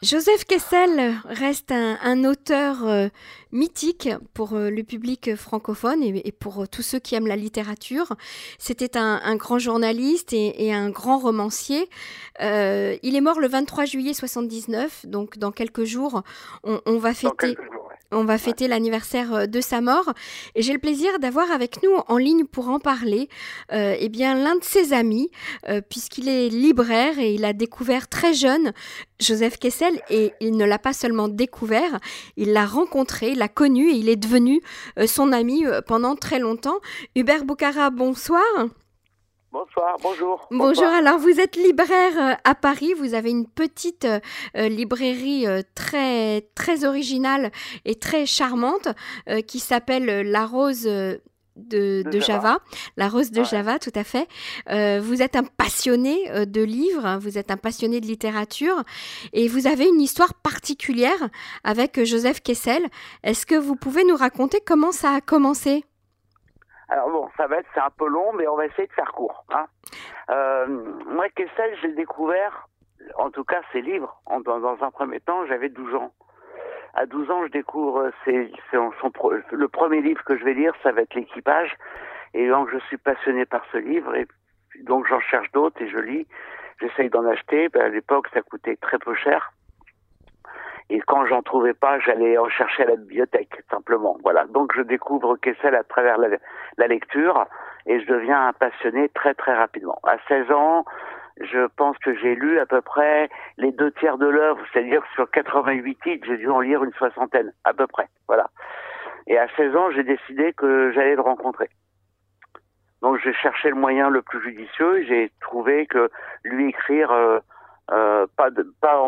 Joseph Kessel reste un, auteur euh, mythique pour euh, le public francophone et, pour euh, tous ceux qui aiment la littérature. C'était un, grand journaliste et, un grand romancier. il est mort le 23 juillet 79, donc dans quelques jours, on, va fêter. On va fêter l'anniversaire euh, de sa mort et j'ai le plaisir d'avoir avec nous en ligne pour en parler euh, eh bien l'un de ses amis euh, puisqu'il est libraire et il a découvert très jeune Joseph Kessel et il ne l'a pas seulement découvert, il l'a rencontré, l'a connu et il est devenu son ami pendant très longtemps. Hubert Boucara, bonsoir. Bonsoir, bonjour. Bonjour, alors vous êtes libraire euh, à Paris, vous avez une petite euh, euh, librairie très, très originale et très charmante qui s'appelle La Rose de, Java. La Rose de Java, tout à fait. vous êtes un passionné de livres, hein, vous êtes un passionné de littérature et vous avez une histoire particulière avec Joseph Kessel. Est-ce que vous pouvez nous raconter comment ça a commencé? Alors bon, ça va être, c'est un peu long, mais on va essayer de faire court. Hein. Euh, moi, Kessel, j'ai découvert, en tout cas ses livres, dans, un premier temps, j'avais 12 ans. À 12 ans, je découvre c'est, son, le premier livre que je vais lire, ça va être l'équipage. Et donc, je suis passionné par ce livre, et donc j'en cherche d'autres et je lis. J'essaye d'en acheter. Ben, à l'époque, ça coûtait très peu cher. Et quand j'en trouvais pas, j'allais en chercher à la bibliothèque, simplement. Voilà. Donc je découvre Kessel à travers la, lecture et je deviens un passionné très très rapidement. À 16 ans, je pense que j'ai lu à peu près les deux tiers de l'œuvre, c'est-à-dire sur 88 titres, j'ai dû en lire une soixantaine, à peu près. Voilà. Et à 16 ans, j'ai décidé que j'allais le rencontrer. Donc j'ai cherché le moyen le plus judicieux. J'ai trouvé que lui écrire euh, euh, pas, pas en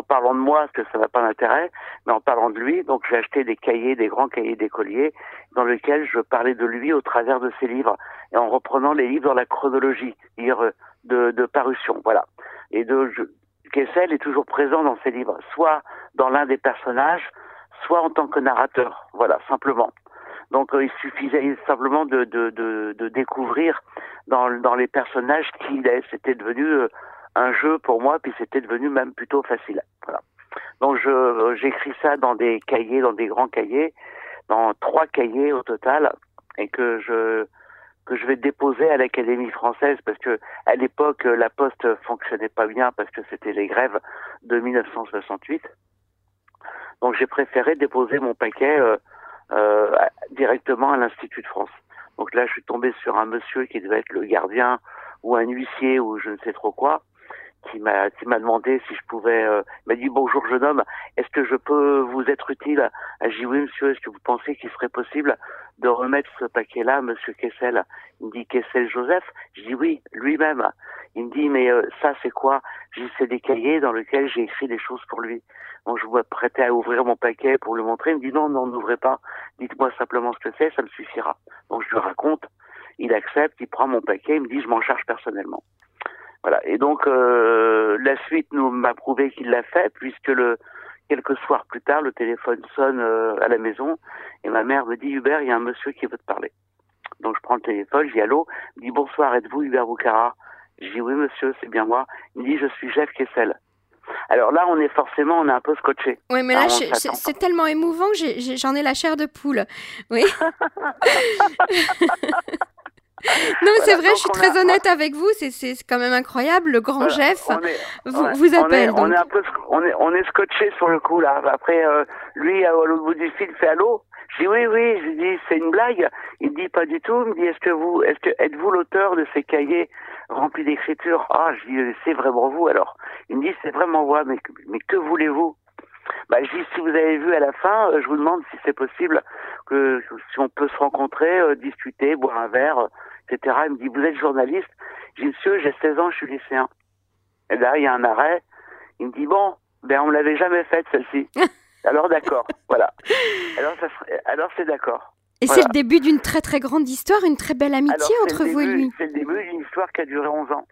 parce que ça n'a pas d'intérêt, mais en parlant de lui. Donc j'ai acheté des cahiers, des grands cahiers d'écoliers, dans lesquels je parlais de lui au travers de ses livres, et en reprenant les livres dans la chronologie de, de parution. Voilà. Et de Kessel est toujours présent dans ses livres, soit dans l'un des personnages, soit en tant que narrateur. Voilà, simplement. Donc euh, il suffisait simplement de, découvrir dans, dans les personnages qui il est. C'était devenu euh, un jeu pour moi, puis c'était devenu même plutôt facile. Voilà. Donc je j'écris ça dans des cahiers, dans des grands cahiers, dans trois cahiers au total, et que je que je vais déposer à l'Académie française parce que à l'époque la poste fonctionnait pas bien parce que c'était les grèves de 1968. Donc j'ai préféré déposer mon paquet euh, euh, directement à l'Institut de France. Donc là je suis tombé sur un monsieur qui devait être le gardien ou un huissier ou je ne sais trop quoi qui m'a qui m'a demandé si je pouvais euh, m'a dit bonjour jeune homme est-ce que je peux vous être utile? J'ai dit oui monsieur est-ce que vous pensez qu'il serait possible de remettre ce paquet là monsieur Kessel? Il me dit Kessel Joseph? Je dis oui lui-même. Il me dit mais euh, ça c'est quoi? J'ai c'est des cahiers dans lesquels j'ai écrit des choses pour lui. Donc je vous prêter à ouvrir mon paquet pour le montrer. Il me dit non non n'ouvrez pas. Dites-moi simplement ce que c'est ça me suffira. Donc je lui raconte. Il accepte il prend mon paquet il me dit je m'en charge personnellement voilà. Et donc euh, la suite nous m'a prouvé qu'il l'a fait puisque le quelques soirs plus tard le téléphone sonne euh, à la maison et ma mère me dit Hubert il y a un monsieur qui veut te parler. Donc je prends le téléphone, dis allô, il me dit bonsoir êtes-vous Hubert Boucara? Je dis oui monsieur c'est bien moi. Il me dit je suis Jeff Kessel. Alors là, on est forcément, on est un peu scotché. Oui, mais là, c'est tellement émouvant que j'en ai, la chair de poule. Oui. Non, c'est vrai, je suis très honnête avec vous. C'est quand même incroyable. Le grand Jeff vous, vous, appelle. On est, un peu, on est, on est scotché sur le coup là. Après, euh, lui, à l'autre bout du fil, fait allô. Je dis oui, oui. Je dis c'est une blague. Il me dit pas du tout. Il me dit est-ce que vous, est-ce que êtes-vous l'auteur de ces cahiers remplis d'écriture? Ah, je dis c'est vraiment vous alors. Il me dit c'est vraiment moi. Mais mais que voulez-vous? Bah, je dis, si vous avez vu à la fin, euh, je vous demande si c'est possible que si on peut se rencontrer, euh, discuter, boire un verre, etc. Il me dit, vous êtes journaliste J'ai dit, monsieur, j'ai 16 ans, je suis lycéen. Et là, il y a un arrêt. Il me dit, bon, ben on ne l'avait jamais faite, celle-ci. alors d'accord, voilà. Alors, ça alors c'est d'accord. Et c'est le début d'une très très grande histoire, une très belle amitié entre vous et lui. C'est le début d'une histoire qui a duré 11 ans.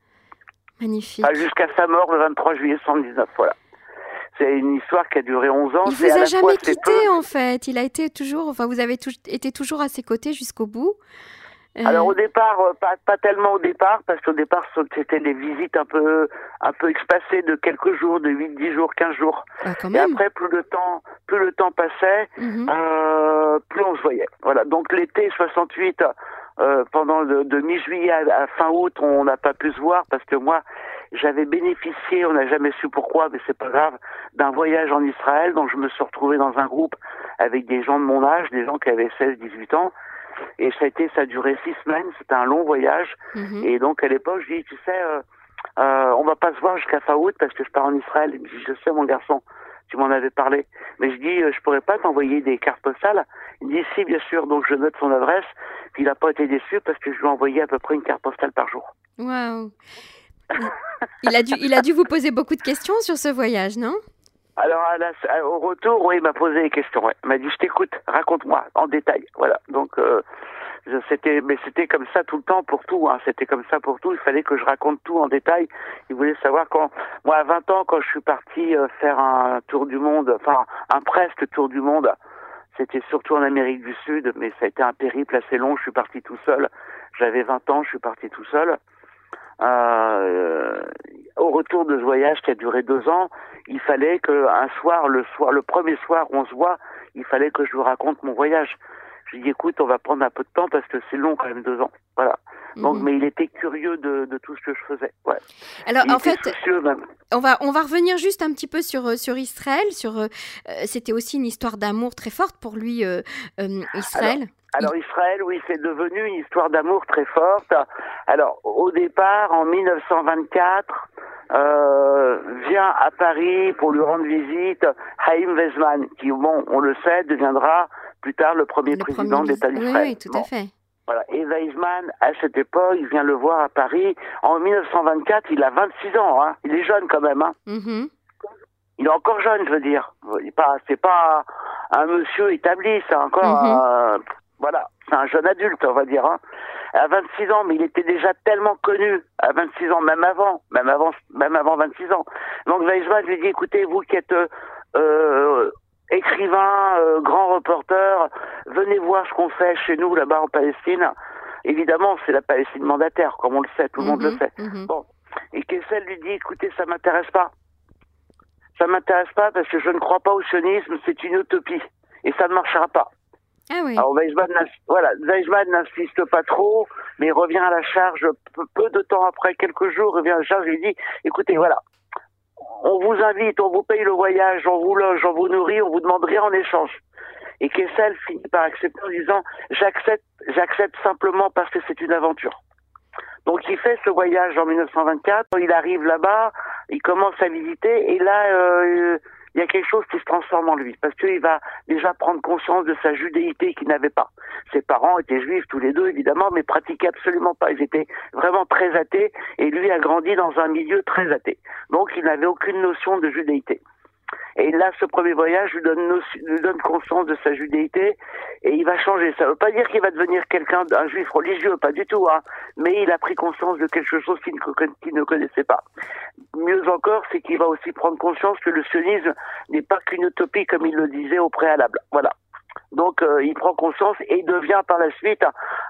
Magnifique. Jusqu'à sa mort le 23 juillet 1919, voilà. C'est une histoire qui a duré 11 ans. Il vous a jamais quitté en fait. Il a été toujours, enfin vous avez été toujours à ses côtés jusqu'au bout. Euh. Alors au départ, euh, pas, pas tellement au départ, parce qu'au départ c'était des visites un peu un peu espacées de quelques jours, de 8, 10 jours, 15 jours. Ah, et après, plus le temps, plus le temps passait, mhm. euh, plus on se voyait. Voilà. Donc l'été 68, euh, pendant de, de mi-juillet à, fin août, on n'a pas pu se voir parce que moi, j'avais bénéficié, on n'a jamais su pourquoi, mais c'est pas grave, d'un voyage en Israël, donc je me suis retrouvé dans un groupe avec des gens de mon âge, des gens qui avaient 16, 18 ans, et ça a été, ça a duré six semaines, c'était un long voyage. Mhm. Et donc à l'époque, je dis, tu sais, euh, euh, on va pas se voir jusqu'à fin août parce que je pars en Israël. Dit, je sais mon garçon, tu m'en avais parlé. Mais je dis, euh, je pourrais pas t'envoyer des cartes postales. Il dit, si, bien sûr. Donc je note son adresse. Puis il n'a pas été déçu parce que je lui ai envoyé à peu près une carte postale par jour. Waouh il a, dû, il a dû vous poser beaucoup de questions sur ce voyage, non? Alors, au retour, oui, il m'a posé des questions. Il m'a dit, je t'écoute, raconte-moi en détail. Voilà. Donc, euh, c'était, mais c'était comme ça tout le temps pour tout. Hein. C'était comme ça pour tout. Il fallait que je raconte tout en détail. Il voulait savoir quand, moi, à 20 ans, quand je suis parti euh, faire un tour du monde, enfin, un presque tour du monde, c'était surtout en Amérique du Sud, mais ça a été un périple assez long. Je suis parti tout seul. J'avais 20 ans, je suis parti tout seul. Euh, au retour de ce voyage qui a duré deux ans, il fallait que un soir, le soir, le premier soir où on se voit, il fallait que je vous raconte mon voyage. Je lui dis écoute, on va prendre un peu de temps parce que c'est long quand même deux ans. Voilà. Donc, mhm. mais il était curieux de, de, tout ce que je faisais. Ouais. Alors, en fait, on va on va revenir juste un petit peu sur euh, sur Israël. Sur euh, c'était aussi une histoire d'amour très forte pour lui, euh, Israël. Alors Israël, oui, c'est devenu une histoire d'amour très forte. Alors au départ, en 1924, euh, vient à Paris pour lui rendre visite Haïm Weizmann, qui, bon, on le sait, deviendra plus tard le premier président de l'État d'Israël. Oui, tout à fait. Voilà. Et Weizmann, à cette époque, il vient le voir à Paris. En 1924, il a 26 ans. Hein. Il est jeune quand même. Hein. Mm-hmm. Il est encore jeune, je veux dire. C'est pas, un monsieur établi, c'est encore... Mm-hmm. Voilà, c'est un jeune adulte, on va dire. Hein. À 26 ans, mais il était déjà tellement connu à 26 ans, même avant, même avant, même avant 26 ans. Donc Weizmann lui dit, écoutez, vous qui êtes euh, écrivain, euh, grand reporter, venez voir ce qu'on fait chez nous là-bas en Palestine. Évidemment, c'est la Palestine mandataire, comme on le sait, tout le monde le mhm, sait. Mhm. Bon, et Kessel lui dit, écoutez, ça m'intéresse pas. Ça m'intéresse pas parce que je ne crois pas au sionisme, c'est une utopie et ça ne marchera pas. Ah. Alors Weizmann, voilà, n'insiste pas trop, mais revient à la charge peu, de temps après, quelques jours, revient à la charge il dit, écoutez, voilà, on vous invite, on vous paye le voyage, on vous loge, on vous nourrit, on vous demande rien en échange. Et Kessel finit par accepter en disant, j'accepte, j'accepte simplement parce que c'est une aventure. Donc il fait ce voyage en 1924, il arrive là-bas, il commence à visiter, et là, euh, il y a quelque chose qui se transforme en lui, parce qu'il va déjà prendre conscience de sa judéité qu'il n'avait pas. Ses parents étaient juifs tous les deux, évidemment, mais pratiquaient absolument pas. Ils étaient vraiment très athées, et lui a grandi dans un milieu très athée. Donc il n'avait aucune notion de judéité. Et là, ce premier voyage lui donne, lui donne conscience de sa judéité et il va changer. Ça ne veut pas dire qu'il va devenir quelqu'un d'un juif religieux, pas du tout, hein. mais il a pris conscience de quelque chose qu'il ne, connaissait pas. Mieux encore, c'est qu'il va aussi prendre conscience que le sionisme n'est pas qu'une utopie comme il le disait au préalable. Voilà. Donc euh, il prend conscience et devient par la suite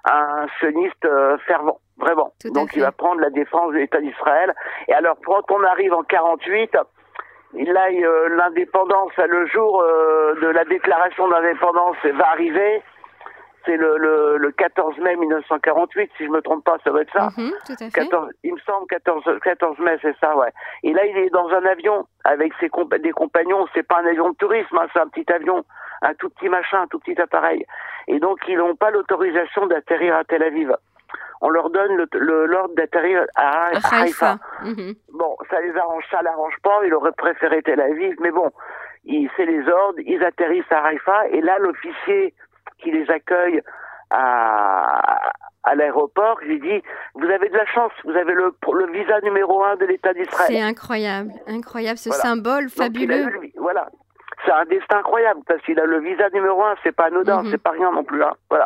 un, sioniste euh, fervent, vraiment. Donc il va prendre la défense de l'État d'Israël. Et alors quand on arrive en 48, Là, euh, l'indépendance, le jour euh, de la déclaration d'indépendance va arriver. C'est le, le, le, 14 mai 1948, si je me trompe pas, ça va être ça. Mhm, tout à fait. 14, il me semble 14, 14 mai, c'est ça, ouais. Et là, il est dans un avion avec ses des compagnons. C'est pas un avion de tourisme, hein, c'est un petit avion, un tout petit machin, un tout petit appareil. Et donc, ils n'ont pas l'autorisation d'atterrir à Tel Aviv on leur donne l'ordre le, d'atterrir à, Haïfa. Mhm. Bon, ça les arrange, ça l'arrange pas. Il aurait préféré Tel Aviv, mais bon, c'est les ordres. Ils atterrissent à Haïfa et là, l'officier qui les accueille à, à l'aéroport, lui dit Vous avez de la chance, vous avez le, le visa numéro un de l'État d'Israël. C'est incroyable, incroyable ce symbole fabuleux. voilà, c'est un destin incroyable parce qu'il a le visa numéro un, c'est pas anodin, mhm. c'est pas rien non plus. Hein. Voilà.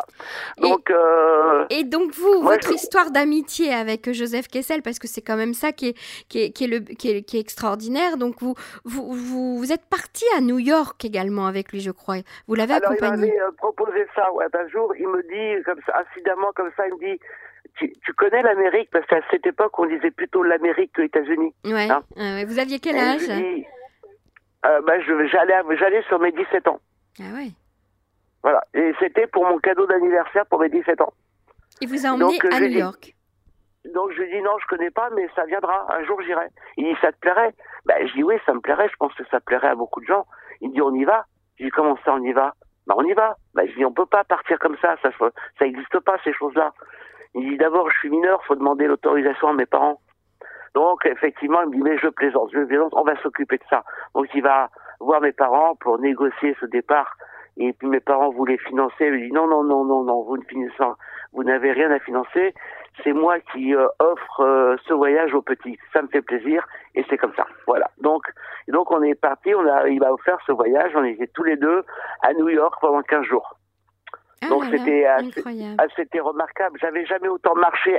Donc, et, euh, et donc vous, votre histoire d'amitié avec Joseph Kessel, parce que c'est quand même ça qui est, qui est, qui est, le, qui est, qui est extraordinaire. Donc vous, vous, vous, vous, êtes parti à New York également avec lui, je crois. Vous l'avez accompagné. Il m'avait euh, proposé ça. Ouais, un jour, il me dit, comme ça, incidemment comme ça, il me dit tu, tu, connais l'Amérique? Parce qu'à cette époque on disait plutôt l'Amérique que les États-Unis. Ouais. Hein vous aviez quel âge? Euh, bah, j'allais j'allais sur mes 17 ans. Ah ouais. Voilà. Et c'était pour mon cadeau d'anniversaire pour mes 17 ans. Il vous a emmené à New York. donc je lui dis non, je connais pas, mais ça viendra. Un jour j'irai. Il dit ça te plairait? Ben je dis oui, ça me plairait. Je pense que ça plairait à beaucoup de gens. Il dit on y va? Je dis comment ça on y va? Ben on y va. Ben je dis on peut pas partir comme ça. Ça ça existe pas ces choses-là. Il dit d'abord, je suis mineur, faut demander l'autorisation à mes parents. Donc effectivement, il me dit mais je plaisante, je plaisante, on va s'occuper de ça. Donc il va voir mes parents pour négocier ce départ. Et puis mes parents voulaient financer. Il lui dit non non non non non, vous ne finissez, vous n'avez rien à financer. C'est moi qui euh, offre euh, ce voyage aux petits. Ça me fait plaisir et c'est comme ça. Voilà. Donc donc on est parti. On a il m'a offert ce voyage. On était tous les deux à New York pendant 15 jours. Ah Donc c'était c'était remarquable. J'avais jamais autant marché.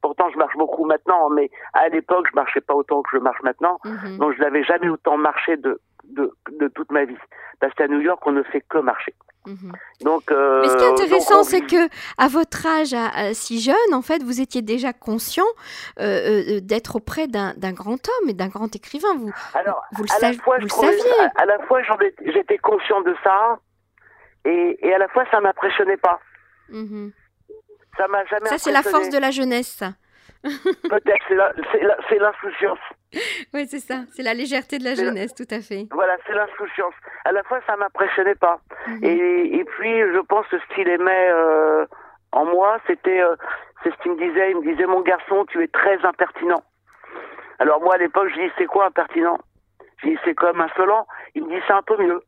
Pourtant je marche beaucoup maintenant, mais à l'époque je marchais pas autant que je marche maintenant. Mhm. Donc je n'avais jamais autant marché de, de, de toute ma vie. Parce qu'à New York on ne fait que marcher. Mhm. Donc, euh, Mais ce qui est intéressant, c'est que à votre âge, si jeune, en fait, vous étiez déjà conscient euh, euh, d'être auprès d'un grand homme et d'un grand écrivain. Vous, Alors, vous le, à vous le saviez. À, à, la fois, j'étais conscient de ça, et, et à la fois ça m'impressionnait pas. Mhm. Ça m'a jamais. Ça c'est la force de la jeunesse. Ça. Peut-être c'est l'insouciance. Oui c'est ça, c'est la légèreté de la jeunesse, tout à fait. Voilà, c'est l'insouciance. À la fois ça m'impressionnait pas. Mhm. et, et, puis je pense que ce qu'il aimait euh, en moi, c'était euh, c'est ce qu'il me disait. Il me disait mon garçon, tu es très impertinent. Alors moi à l'époque je dis c'est quoi impertinent? Je dis c'est comme insolent. Il me dit c'est un peu mieux.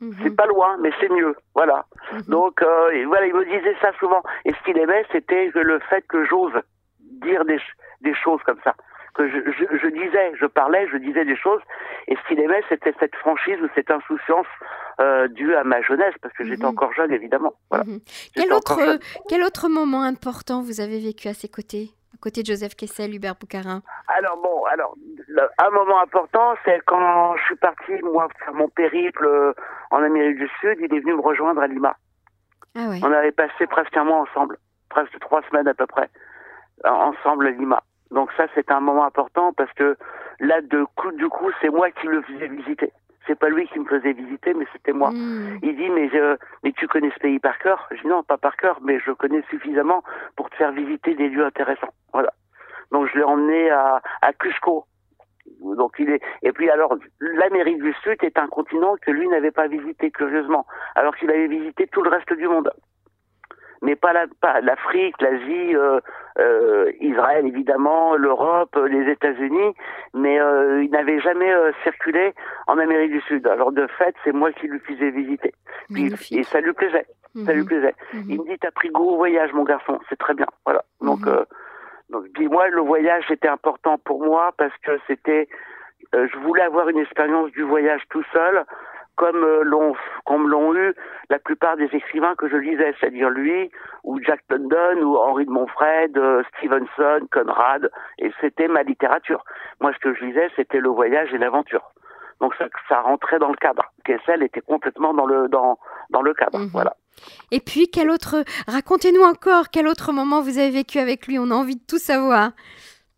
Mhm. C'est pas loin, mais c'est mieux. Voilà. Mhm. Donc, euh, voilà, il me disait ça souvent. Et ce qu'il aimait, c'était le fait que j'ose dire des, des choses comme ça. Que je, je, je, disais, je parlais, je disais des choses. Et ce qu'il aimait, c'était cette franchise ou cette insouciance euh, due à ma jeunesse, parce que j'étais mhm. encore jeune, évidemment. Voilà. Quel, autre, quel autre moment important vous avez vécu à ses côtés? À côté de Joseph Kessel, Hubert Boucarin Alors bon, alors un moment important, c'est quand je suis parti moi faire mon périple euh, en Amérique du Sud, il est venu me rejoindre à Lima. Ah On avait passé presque un mois ensemble, presque trois semaines à peu près, ensemble à Lima. Donc ça, c'est un moment important parce que là, de coup, du coup, c'est moi qui le faisais visiter c'est pas lui qui me faisait visiter, mais c'était moi. Hmm. Il dit mais mais tu connais ce pays par cœur? Je dis non, pas par cœur, mais je connais suffisamment pour te faire visiter des lieux intéressants. Voilà. Donc je l'ai emmené à, à Cusco. Donc il est et puis alors l'Amérique du Sud est un continent que lui n'avait pas visité curieusement, alors qu'il avait visité tout le reste du monde mais pas l'Afrique, l'Asie, euh, euh, Israël évidemment, l'Europe, les États-Unis, mais euh, il n'avait jamais euh, circulé en Amérique du Sud. Alors de fait, c'est moi qui lui faisais visiter. et ça lui plaisait. Ça lui mhm. plaisait. Mhm. Il me dit t'as pris gros voyage mon garçon, c'est très bien. Voilà. Donc mhm. donc dis-moi le voyage était important pour moi parce que c'était je voulais avoir une expérience du voyage tout seul comme euh, l'ont comme l'ont eu la plupart des écrivains que je lisais, c'est-à-dire lui ou Jack London ou Henri de Montfred, euh, Stevenson, Conrad, et c'était ma littérature. Moi, ce que je lisais, c'était le voyage et l'aventure. Donc ça, ça rentrait dans le cadre. Kessel était complètement dans le dans dans le cadre. Mhm. Voilà. Et puis, quel autre Racontez-nous encore quel autre moment vous avez vécu avec lui? On a envie de tout savoir.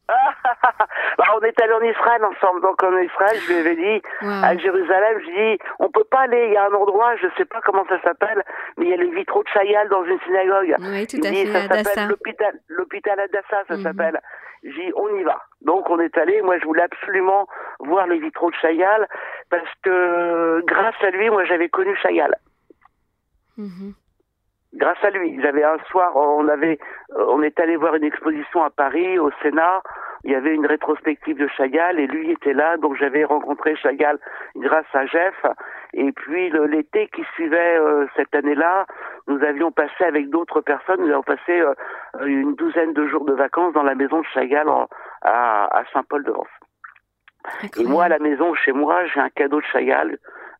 bah, on est allé en Israël ensemble. Donc en Israël, je lui avais dit à Jérusalem, je dis, on peut pas aller. Il y a un endroit, je sais pas comment ça s'appelle, mais il y a les vitraux de Chayal dans une synagogue. Oui, tout à fait. Ça s'appelle l'hôpital, l'hôpital Adassa, ça mhm. s'appelle. J'ai dit, on y va. Donc on est allé. Moi, je voulais absolument voir les vitraux de Chayal parce que grâce à lui, moi, j'avais connu Chayal. Mhm grâce à lui. J'avais un soir, on avait, on est allé voir une exposition à Paris, au Sénat. Il y avait une rétrospective de Chagall et lui était là, donc j'avais rencontré Chagall grâce à Jeff. Et puis l'été qui suivait euh, cette année-là, nous avions passé avec d'autres personnes, nous avons passé euh, une douzaine de jours de vacances dans la maison de Chagall à, à Saint-Paul-de-Vence. Et moi, à la maison, chez moi, j'ai un cadeau de Chagall.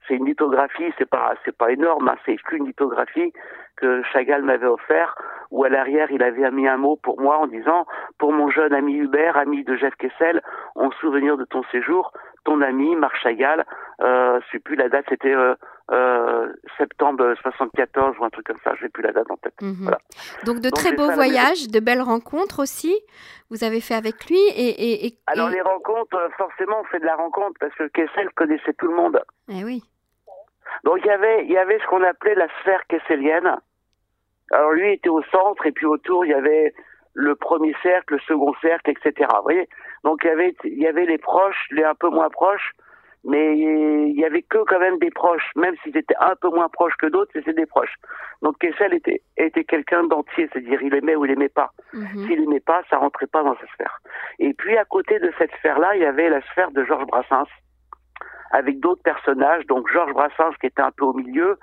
C'est une lithographie, c'est pas, c'est pas énorme, hein, c'est qu'une lithographie que Chagall m'avait offert, où à l'arrière, il avait mis un mot pour moi en disant, pour mon jeune ami Hubert, ami de Jeff Kessel, en souvenir de ton séjour, ton ami Marc Chagall, euh, je sais plus la date, c'était euh, euh, septembre 74 ou un truc comme ça, je n'ai plus la date en tête. Mhm. Voilà. Donc de très beaux voyages, de belles rencontres aussi, vous avez fait avec lui et, et, Alors les rencontres, euh, forcément on fait de la rencontre parce que Kessel connaissait tout le monde. Eh oui. Donc il y avait, il y avait ce qu'on appelait la sphère kesselienne. Alors lui était au centre et puis autour il y avait le premier cercle, le second cercle, etc. Vous voyez? Donc il y avait, il y avait les proches, les un peu moins proches, mais il y avait que quand même des proches, même s'ils étaient un peu moins proches que d'autres, c'était des proches. Donc Kessel était, était quelqu'un d'entier, c'est-à-dire il aimait ou il aimait pas. Mhm. S'il aimait pas, ça rentrait pas dans sa sphère. Et puis à côté de cette sphère-là, il y avait la sphère de Georges Brassens, avec d'autres personnages, donc Georges Brassens qui était un peu au milieu.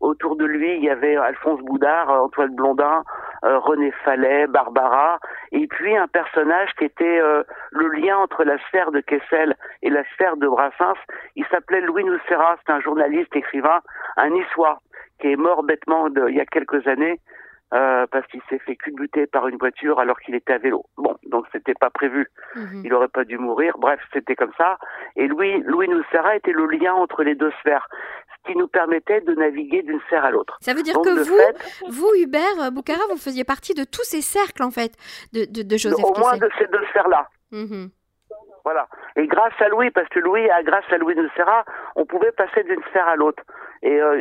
Autour de lui, il y avait Alphonse Boudard, Antoine Blondin, euh, René Fallet, Barbara, et puis un personnage qui était euh, le lien entre la sphère de Kessel et la sphère de Brassens. Il s'appelait Louis Noussera, c'est un journaliste, écrivain, un niçois, qui est mort bêtement de, il y a quelques années, euh, parce qu'il s'est fait culbuter par une voiture alors qu'il était à vélo. Bon, donc c'était pas prévu. Mhm. Il aurait pas dû mourir. Bref, c'était comme ça. Et Louis, Louis Noussera était le lien entre les deux sphères, ce qui nous permettait de naviguer d'une sphère à l'autre. Ça veut dire Donc, que vous, fait, vous Hubert Boucara, vous faisiez partie de tous ces cercles en fait de, de, de Joseph au moins de ces deux sphères-là. Mhm. Voilà. Et grâce à Louis, parce que Louis, à- grâce à Louis de Serra, on pouvait passer d'une sphère à l'autre. Et, euh,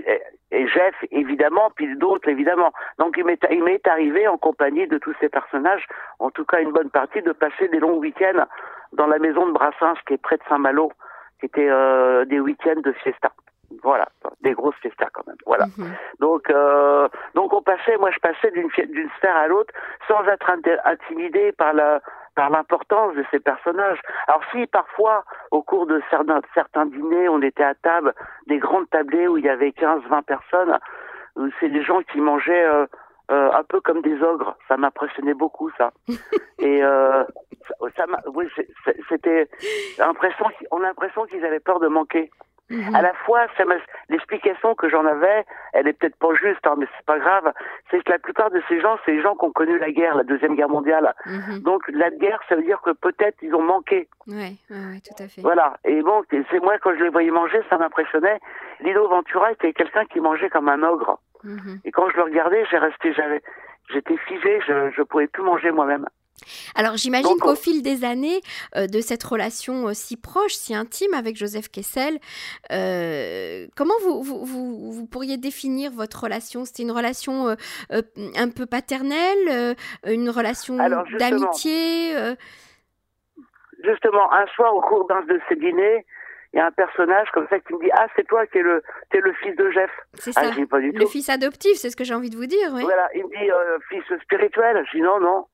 et, Jeff, évidemment, puis d'autres, évidemment. Donc il m'est, il m'est arrivé, en compagnie de tous ces personnages, en tout cas une bonne partie, de passer des longs week-ends dans la maison de Brassens, qui est près de Saint-Malo, qui était euh, des week-ends de fiesta. Voilà, des grosses fiestas quand même. Voilà. Mhm. Donc, euh, donc on passait, moi je passais d'une d'une sphère à l'autre sans être inti- intimidé par la par l'importance de ces personnages. Alors si parfois, au cours de certains, certains dîners, on était à table, des grandes tablées où il y avait 15-20 personnes, où c'est des gens qui mangeaient euh, euh, un peu comme des ogres. Ça m'impressionnait beaucoup, ça. Et euh, ça, oui, c'était l'impression, on a l'impression qu'ils avaient peur de manquer. Mhm. À la fois, l'explication que j'en avais, elle est peut-être pas juste, hein, mais c'est pas grave. C'est que la plupart de ces gens, c'est les gens qui ont connu la guerre, la deuxième guerre mondiale. Mhm. Donc la guerre, ça veut dire que peut-être ils ont manqué. Ouais, ouais, ouais, tout à fait. Voilà. Et bon, c'est moi quand je les voyais manger, ça m'impressionnait. Lino Ventura était quelqu'un qui mangeait comme un ogre. Mhm. Et quand je le regardais, j'ai resté, j'avais, j'étais figé, je, je pouvais plus manger moi-même. Alors j'imagine qu'au fil des années euh, de cette relation euh, si proche, si intime avec Joseph Kessel, euh, comment vous, vous, vous, vous pourriez définir votre relation? C'était une relation un peu paternelle, une relation d'amitié Justement, un soir au cours d'un de ces dîners, il y a un personnage comme ça qui me dit ah c'est toi qui es le, t'es le fils de Jeff. C'est Ah ça, je dis pas du le tout. fils adoptif, c'est ce que j'ai envie de vous dire, oui. Voilà, il me dit fils spirituel. Je dis non, non.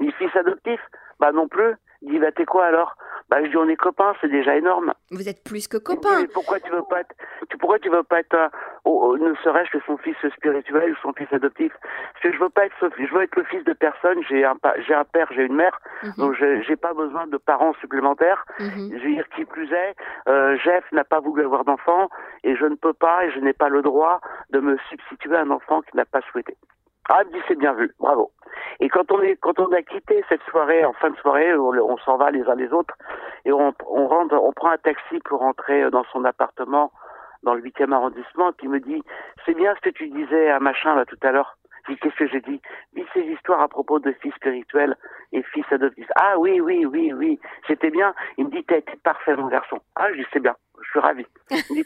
Dit fils adoptif. Bah non plus. Il dit bah t'es quoi alors? Bah je dis on est copains, c'est déjà énorme. Vous êtes plus que copains. mais pourquoi tu veux pas être, tu, pourquoi tu veux pas être un- oh, oh, ne serait-ce que son fils spirituel ou son fils adoptif? Parce que je veux pas être, je veux être le fils de personne. J'ai un, j'ai un père, j'ai une mère, Mhm, donc je- j'ai pas besoin de parents supplémentaires. mhm. Je veux dire, qui plus est, euh, Jeff n'a pas voulu avoir d'enfant et je ne peux pas et je n'ai pas le droit de me substituer à un enfant qui n'a pas souhaité. Ah, il me dit c'est bien vu, bravo. Et quand on est, quand on a quitté cette soirée, en fin de soirée, on, s'en va les uns les autres et on, on rentre, on prend un taxi pour rentrer dans son appartement dans le 8e arrondissement. Et puis il me dit c'est bien ce que tu disais à machin là tout à l'heure. Je qu'est-ce que j'ai dit? Dis ces histoires à propos de fils spirituels et fils adoptifs. Ah oui, oui, oui, oui, c'était bien. Il me dit t'as été parfait mon garçon. Ah je dis c'est bien, je suis ravi.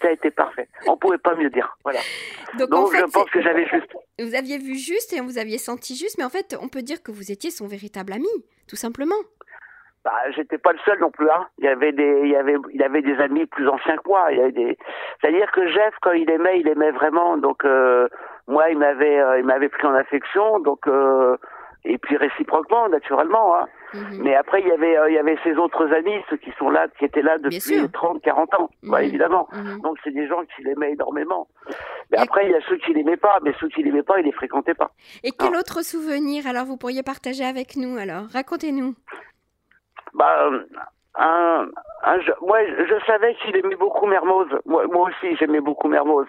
T'as été parfait. On pouvait pas mieux dire. Voilà. Donc, en fait, je pense que j'avais juste. vous aviez vu juste et vous aviez senti juste, mais en fait, on peut dire que vous étiez son véritable ami, tout simplement. Bah, j'étais pas le seul non plus. Hein. Il y avait des, il y avait, il avait des amis plus anciens que moi. Il y avait des. C'est-à-dire que Jeff, quand il aimait, il aimait vraiment. Donc euh, moi, il m'avait, euh, il m'avait pris en affection. Donc euh, et puis réciproquement, naturellement. Hein. Mhm. Mais après, il y avait, euh, il y avait ses autres amis, ceux qui sont là, qui étaient là depuis sûr. 30, 40 ans. Mhm. Ouais, évidemment. Mhm. Donc c'est des gens qui l'aimaient énormément. Mais après, il y a ceux qui l'aimaient pas, mais ceux qui l'aimaient pas, ils les fréquentaient pas. Et quel Ah. autre souvenir alors vous pourriez partager avec nous alors? Racontez-nous. Bah, euh, un, moi, je savais qu'il aimait beaucoup Mermoz. Moi, moi aussi, j'aimais beaucoup Mermoz.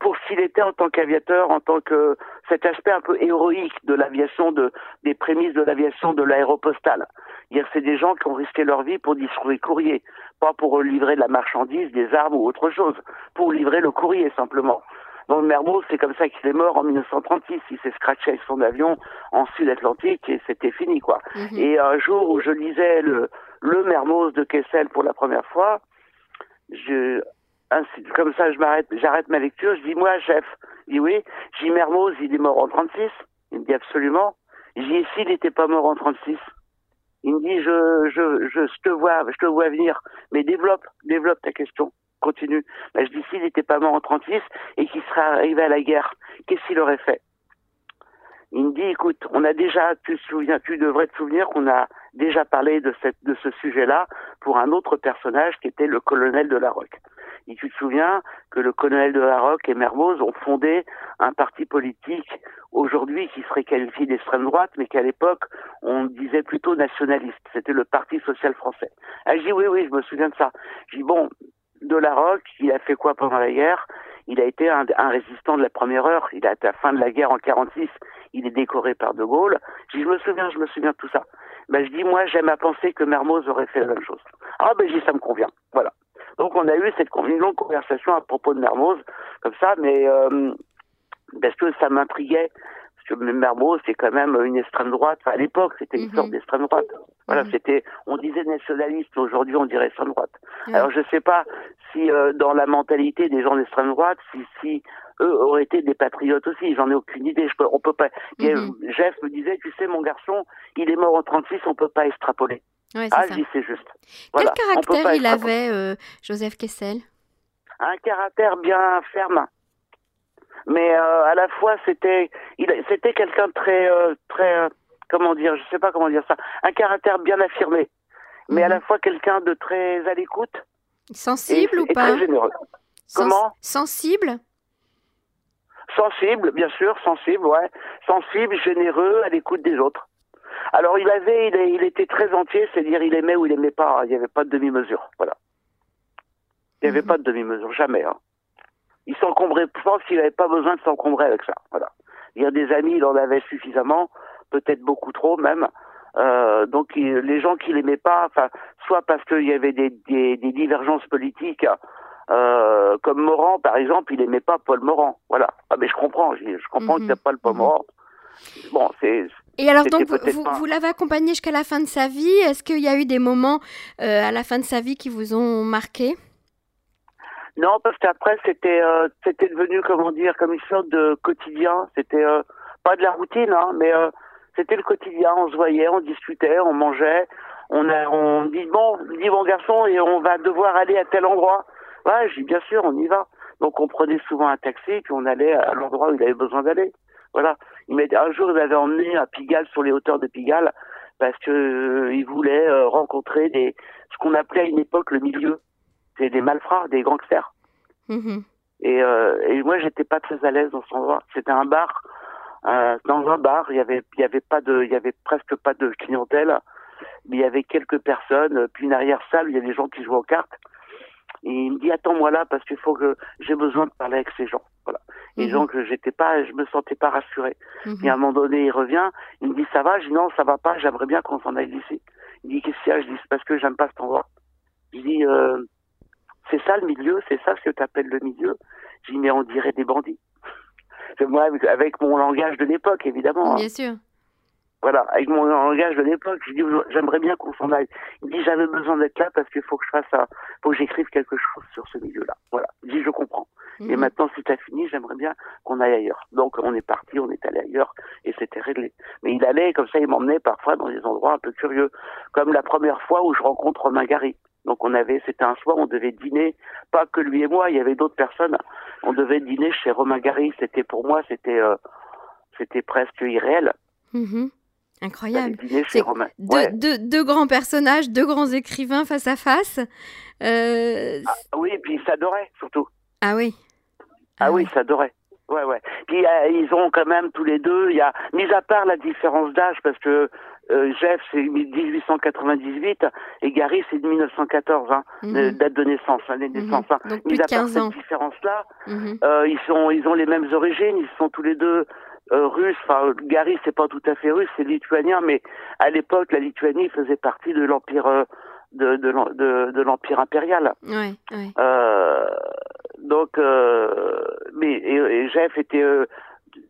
Pour s'il était en tant qu'aviateur, en tant que cet aspect un peu héroïque de l'aviation, de, des prémices de l'aviation de l'aéropostale. C'est des gens qui ont risqué leur vie pour distribuer courrier, pas pour livrer de la marchandise, des armes ou autre chose, pour livrer le courrier simplement. Donc Mermoz, c'est comme ça qu'il est mort en 1936. Il s'est scratché avec son avion en Sud-Atlantique et c'était fini, quoi. Mhm. Et un jour où je lisais le, le Mermoz de Kessel pour la première fois, je, ainsi, comme ça, je m'arrête, j'arrête ma lecture, je dis, moi, chef, il dit oui, j'ai dis, Mermoz, il est mort en 36. Il me dit absolument. Je dis, s'il n'était pas mort en 36. Il me dit, je, je, je, te vois, je te vois venir, mais développe, développe ta question continue. Ben, je dis s'il n'était pas mort en 36 et qu'il serait arrivé à la guerre, qu'est-ce qu'il aurait fait? Il me dit écoute, on a déjà, tu te souviens, tu devrais te souvenir qu'on a déjà parlé de cette de ce sujet-là pour un autre personnage qui était le colonel de la Roque. Et tu te souviens que le colonel de la Roque et Mermoz ont fondé un parti politique aujourd'hui qui serait qualifié d'extrême droite, mais qu'à l'époque on disait plutôt nationaliste. C'était le Parti social français. Ah, je dis oui, oui, je me souviens de ça. Je dis bon, de la Roque, il a fait quoi pendant la guerre? Il a été un, résistant de la première heure. Il a été à la fin de la guerre en 46. Il est décoré par De Gaulle. Je, je me souviens, je me souviens de tout ça. Ben, je dis, moi, j'aime à penser que Mermoz aurait fait la même chose. Ah, ben, dis, ça me convient. Voilà. Donc, on a eu cette longue conversation à propos de Mermoz, comme ça, mais euh, parce que ça m'intriguait que Mermoz, c'est quand même une extrême droite. à l'époque, c'était une mhm. sorte d'extrême droite. Voilà, mhm. c'était, on disait nationaliste, aujourd'hui on dirait extrême droite. Alors je sais pas si euh, dans la mentalité des gens d'extrême droite, si, si eux auraient été des patriotes aussi. J'en ai aucune idée. Je peux, on peut pas. Mhm. Jeff me disait, tu sais, mon garçon, il est mort en 36, on peut pas extrapoler. ah, je dis c'est juste. Quel caractère il avait, euh, Joseph Kessel? Un caractère bien ferme mais euh, à la fois c'était c'était quelqu'un de très euh, très euh, comment dire je sais pas comment dire ça un caractère bien affirmé. Mais à mhm. la fois quelqu'un de très à l'écoute. Sensible ou pas très généreux. Comment? Sensible? Sensible bien sûr sensible ouais. Sensible généreux à l'écoute des autres. Alors il avait il, il était très entier c'est-à-dire il aimait ou il aimait pas il n'y avait pas de demi-mesure voilà. Il n'y avait mhm. pas de demi-mesure jamais hein il s'encombrait, je pense qu'il n'avait pas besoin de s'encombrer avec ça. Voilà. Il y a des amis, il en avait suffisamment, peut-être beaucoup trop même. Euh, donc les gens qui l'aimaient pas, enfin, soit parce qu'il y avait des, des, des divergences politiques, euh, comme Morand par exemple, il aimait pas Paul Morand. Voilà. Ah mais je comprends, je, je comprends qu'il n'y a pas le Paul mhm. Morand. Bon, c'est. Et alors donc vous, vous, l'avez accompagné jusqu'à la fin de sa vie? Est-ce qu'il y a eu des moments euh, à la fin de sa vie qui vous ont marqué? Non, parce qu'après c'était euh, c'était devenu comment dire comme une sorte de quotidien. C'était euh, pas de la routine, hein, mais euh, c'était le quotidien. On se voyait, on discutait, on mangeait. On a, on dit bon, dit bon garçon, et on va devoir aller à tel endroit. Ouais, j'ai bien sûr, on y va. Donc on prenait souvent un taxi puis on allait à l'endroit où il avait besoin d'aller. Voilà. Il un jour, il avait emmené à Pigalle sur les hauteurs de Pigalle parce que il voulait rencontrer des ce qu'on appelait à une époque le milieu c'est des malfrats, des gangsters. Mhm. Et, euh, et moi, j'étais pas très à l'aise dans ce endroit. C'était un bar. Euh, dans un bar, il y avait, il y avait pas de, il y avait presque pas de clientèle. Mais il y avait quelques personnes. Puis une arrière salle, il y a des gens qui jouent aux cartes. Et il me dit attends-moi là parce qu'il faut que j'ai besoin de parler avec ces gens. Voilà. Et mhm. donc j'étais pas, je me sentais pas rassuré. Mhm. Et à un moment donné, il revient, il me dit ça va, je dis non ça va pas, j'aimerais bien qu'on s'en aille d'ici. Il dit qu'est-ce qu'il y a, je dis parce que j'aime pas cet endroit. Je dis euh, c'est ça le milieu, c'est ça ce que tu appelles le milieu. J'ai dit, mais on dirait des bandits. Moi, avec mon langage de l'époque, évidemment. Hein. Bien sûr. Voilà, avec mon langage de l'époque, je dis, j'aimerais bien qu'on s'en aille. Il dit, j'avais besoin d'être là parce qu'il faut que je fasse ça, faut que j'écrive quelque chose sur ce milieu-là. Voilà. Il dit, je comprends. Et mhm. maintenant, si tu as fini, j'aimerais bien qu'on aille ailleurs. Donc, on est parti, on est allé ailleurs, et c'était réglé. Mais il allait, comme ça, il m'emmenait parfois dans des endroits un peu curieux. Comme la première fois où je rencontre Romain Gary. Donc on avait, c'était un soir, on devait dîner, pas que lui et moi, il y avait d'autres personnes. On devait dîner chez Romain Gary. C'était pour moi, c'était, euh, c'était presque irréel. Mhm. Incroyable. Chez Romain. Deux, grands personnages, deux grands écrivains face à face. Euh... Ah, oui, et puis ils s'adoraient surtout. Ah oui. Ah, oui, oui, s'adoraient. Ouais, ouais. Puis euh, ils ont quand même tous les deux, il y a, mis à part la différence d'âge, parce que euh, Jeff c'est 1898 et Gary c'est de 1914, hein, Mhm. date de naissance, année de Mhm. naissance. hein. Donc Mis plus de à part 15 cette différence-là, Mhm. euh, ils sont, ils ont les mêmes origines, ils sont tous les deux euh, russes. Enfin, Gary c'est pas tout à fait russe, c'est lituanien, mais à l'époque la Lituanie faisait partie de l'empire euh, de, de, de, de l'empire impérial. Ouais, ouais. Euh, donc, euh, mais et, et Jeff était euh,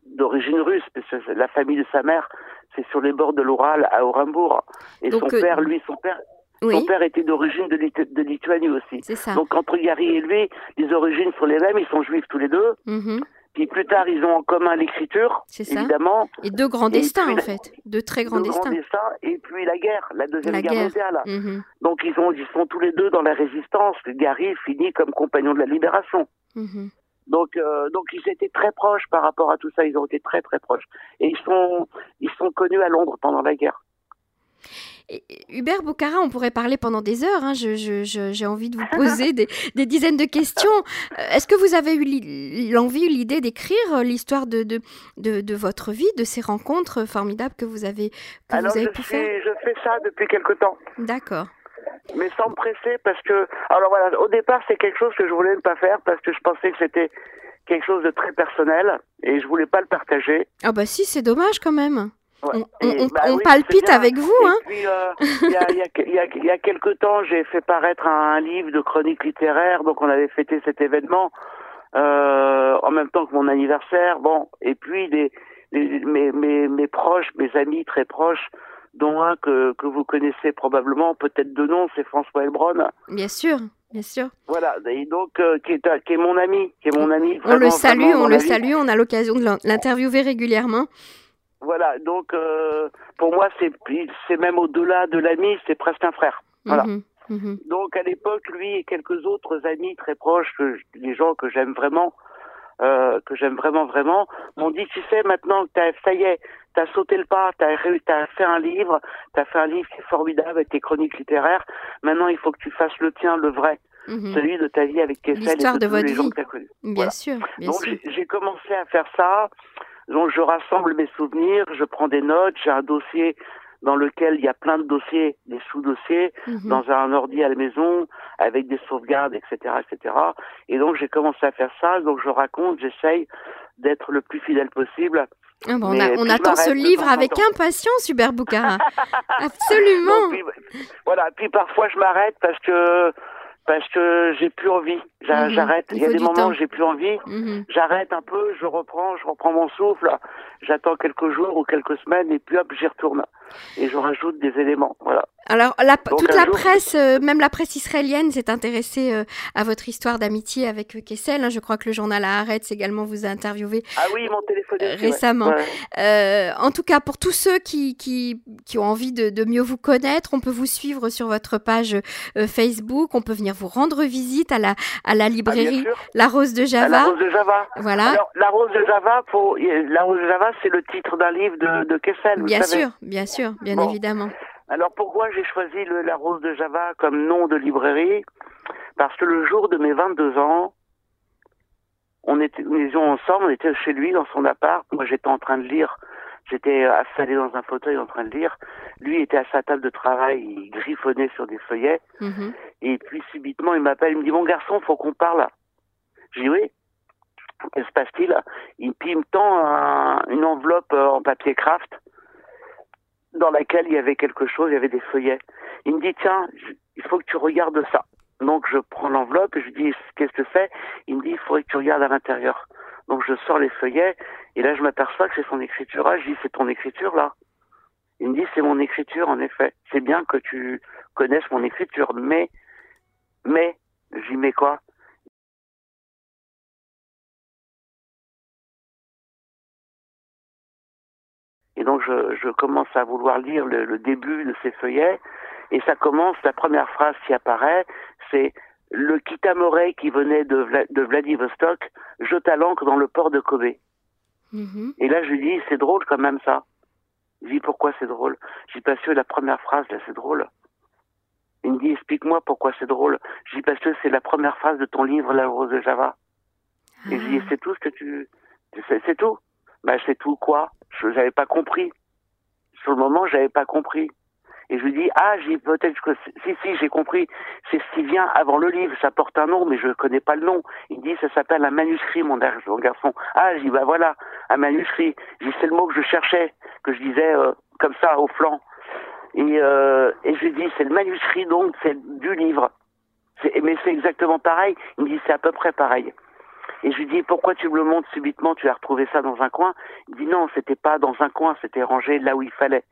d'origine russe, parce que la famille de sa mère, c'est sur les bords de l'Oural à Orenbourg. Et Donc, son euh, père, lui, son père, son père était d'origine de, de Lituanie aussi. c'est ça. Donc entre Gary et lui, les origines sont les mêmes, ils sont juifs tous les deux. Mhm. Puis plus tard, ils ont en commun l'écriture, évidemment, Et deux grands destins, en la- fait. Deux très grands grand destins. destin, et puis la guerre, la deuxième La guerre, guerre. mondiale. Mhm. Donc ils ont, ils sont tous les deux dans la résistance. Gary finit comme compagnon de la libération. Mhm. Donc, euh, donc ils étaient très proches par rapport à tout ça. Ils ont été très très proches. Et ils sont, ils sont connus à Londres pendant la guerre. Et- Hubert Boucara, on pourrait parler pendant des heures. hein. Je- je- je- J'ai envie de vous poser des, des dizaines de questions. Euh, Est-ce que vous avez eu l'envie ou l'idée d'écrire euh, l'histoire de, de, de, de votre vie, de ces rencontres formidables que vous avez, que Alors vous avez je, pu suis, faire? je fais ça depuis quelque temps, D'accord. mais sans me presser parce que, alors voilà, au départ c'est quelque chose que je voulais ne pas faire parce que je pensais que c'était quelque chose de très personnel et je voulais pas le partager. Ah bah si, c'est dommage quand même. Ouais. On, Et, on- bah on oui, palpite avec vous, hein euh, il y, a, y, a, il y, a, il y a quelque temps, j'ai fait paraître un, livre de chronique littéraire, donc on avait fêté cet événement euh, en même temps que mon anniversaire. Bon, et puis mes, mes, mes proches, mes amis très proches, dont un que, que vous connaissez probablement, peut-être de nom, c'est François Elbron. Bien sûr, bien sûr. Voilà, et donc euh, qui, est, qui est mon ami, qui est mon ami. On le salue, vraiment on le salue. On a l'occasion de l'in- l'interviewer régulièrement. Voilà, donc euh, pour moi, c'est c'est même au-delà de l'ami, c'est presque un frère. Voilà. Mhm, mhm. Donc à l'époque, lui et quelques autres amis très proches, que je- des gens que j'aime vraiment, euh, que j'aime vraiment vraiment, m'ont dit tu sais maintenant que t'as, ça y est, t'as sauté le pas, t'as, t'as fait un livre, t'as fait un livre qui est formidable avec tes chroniques littéraires. Maintenant, il faut que tu fasses le tien, le vrai, Mhm. celui de ta vie avec et L'histoire de, de tous votre les gens vie. que t'as connus. Bien Voilà. sûr, bien Donc sûr. j'ai- j'ai commencé à faire ça. Donc je rassemble mes souvenirs, je prends des notes, j'ai un dossier dans lequel il y a plein de dossiers, des sous-dossiers, Mhm. dans un ordi à la maison, avec des sauvegardes, etc., etc. Et donc j'ai commencé à faire ça, donc je raconte, j'essaye d'être le plus fidèle possible. Ah bon, on, a- attend ce livre avec impatience, Hubert Boucara. Absolument. Donc, puis, voilà, puis parfois je m'arrête parce que parce que j'ai plus envie. Mhm. J'arrête. Il Il y a des moments temps. où j'ai plus envie. Mhm. J'arrête un peu, je reprends, je reprends mon souffle, j'attends quelques jours ou quelques semaines et puis hop, j'y retourne. Et je rajoute des éléments. Voilà. Alors, la- toute la jour- presse, euh, même la presse israélienne, s'est intéressée euh, à votre histoire d'amitié avec euh, Kessel. hein. Je crois que le journal Haaretz également vous a interviewé Ah oui. Euh, aussi, ouais. récemment. Ouais. Euh, en tout cas, pour tous ceux qui, qui, qui ont envie de, de mieux vous connaître, on peut vous suivre sur votre page euh, Facebook. On peut venir vous rendre visite à la, à la Ah, librairie. La Rose de Java. La rose de Java. Voilà. Alors, la rose de Java, faut... la rose de Java, c'est le titre d'un livre de, de Kessel. vous bien savez. sûr, bien sûr, bien Bon. évidemment. Alors pourquoi j'ai choisi le, la rose de Java comme nom de librairie? Parce que le jour de mes 22 ans, on était, nous étions ensemble, on était chez lui dans son appart. Moi j'étais en train de lire, j'étais installé dans un fauteuil en train de lire. Lui était à sa table de travail, il griffonnait sur des feuillets. Mhm. Et puis subitement il m'appelle, il me dit mon garçon, faut qu'on parle. J'ai dit oui. Que se passe-t-il? Il, Puis il me tend un- une enveloppe euh, en papier craft dans laquelle il y avait quelque chose, il y avait des feuillets. Il me dit tiens, il faut que tu regardes ça. Donc je prends l'enveloppe et je dis qu'est-ce que c'est? Il me dit il faudrait que tu regardes à l'intérieur. Donc je sors les feuillets et là je m'aperçois que c'est son écriture. Ah, je dis c'est ton écriture là. Il me dit c'est mon écriture en effet. C'est bien que tu connaisses mon écriture, mais mais j'y mets quoi? Donc je, je commence à vouloir lire le, le début de ces feuillets et ça commence, la première phrase qui apparaît, c'est le Kitamore qui venait de, Vla- de Vladivostok jeta l'ancre dans le port de Kobe. Mhm. Et là je lui dis c'est drôle quand même ça. Je dis pourquoi c'est drôle? Je dis parce que la première phrase là c'est drôle. Il me dit explique-moi pourquoi c'est drôle. Je dis parce que c'est la première phrase de ton livre La Rose de Java. Et je dis Ah. c'est tout ce que tu C'est tout. Ben, c'est tout quoi? Je n'avais pas compris. Sur le moment, j'avais pas compris. Et je lui dis, ah, j'ai peut-être que si, si, j'ai compris. C'est ce qui vient avant le livre. Ça porte un nom, mais je connais pas le nom. Il dit, ça s'appelle un manuscrit, mon, garçon. Ah, dis, bah voilà, un manuscrit. J'ai c'est le mot que je cherchais, que je disais euh, comme ça au flanc. Et, euh, et je lui dis, c'est le manuscrit donc, c'est du livre. Mais c'est exactement pareil. Il me dit, c'est à peu près pareil. Et je lui dis, pourquoi tu me le montres subitement Tu as retrouvé ça dans un coin? Il dit, non, c'était pas dans un coin, c'était rangé là où il fallait.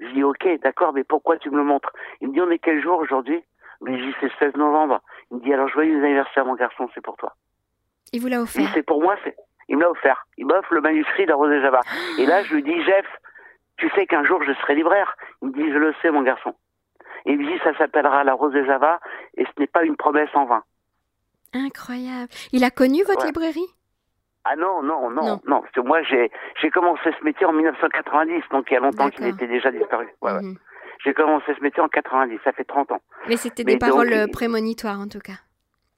Je dis, ok, d'accord, mais pourquoi tu me le montres? Il me dit, on est quel jour aujourd'hui? Je lui dis, c'est le 16 novembre. Il me dit, alors joyeux anniversaire, mon garçon, c'est pour toi. Il vous l'a offert C'est pour moi, c'est. Il me l'a offert. Il m'offre le manuscrit de la Rose de Java. Et là, je lui dis, Jeff, tu sais qu'un jour je serai libraire Il me dit, je le sais, mon garçon. Et il me dit, ça s'appellera la Rose de Java, et ce n'est pas une promesse en vain. Incroyable. Il a connu votre librairie? Ah non, non, non, non, parce que moi j'ai j'ai commencé ce métier en 1990, donc il y a longtemps qu'il était déjà disparu. Ouais, mhm. J'ai commencé ce métier en 90, ça fait 30 ans. Mais c'était des paroles euh, prémonitoires en tout cas.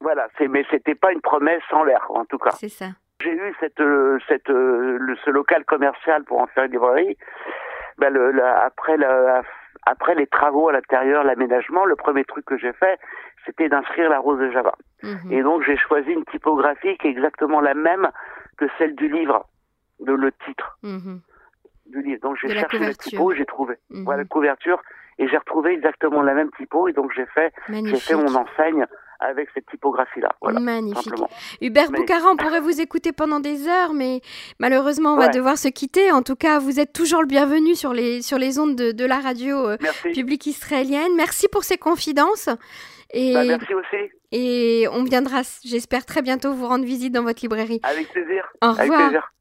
Voilà, c'est mais c'était pas une promesse en l'air en tout cas. C'est ça. J'ai eu cette euh, cette euh, le, ce local commercial pour en faire une librairie. Ben le, après la, après les travaux à l'intérieur, l'aménagement, le premier truc que j'ai fait, c'était d'inscrire la rose de Java. Mhm. Et donc j'ai choisi une typographie qui est exactement la même que celle du livre, de le titre mhm. du livre. Donc j'ai cherché la typo, j'ai trouvé mhm. voilà, la couverture et j'ai retrouvé exactement la même typo et donc j'ai fait j'ai fait mon enseigne avec cette typographie-là. Magnifique. Hubert Boucaran, on pourrait vous écouter pendant des heures, mais malheureusement, on va devoir se quitter. En tout cas, vous êtes toujours le bienvenu sur les, sur les ondes de, de la radio euh, publique israélienne. Merci pour ces confidences. Et, bah, merci aussi. Et on viendra, j'espère, très bientôt vous rendre visite dans votre librairie. Avec plaisir. Au revoir. Avec plaisir.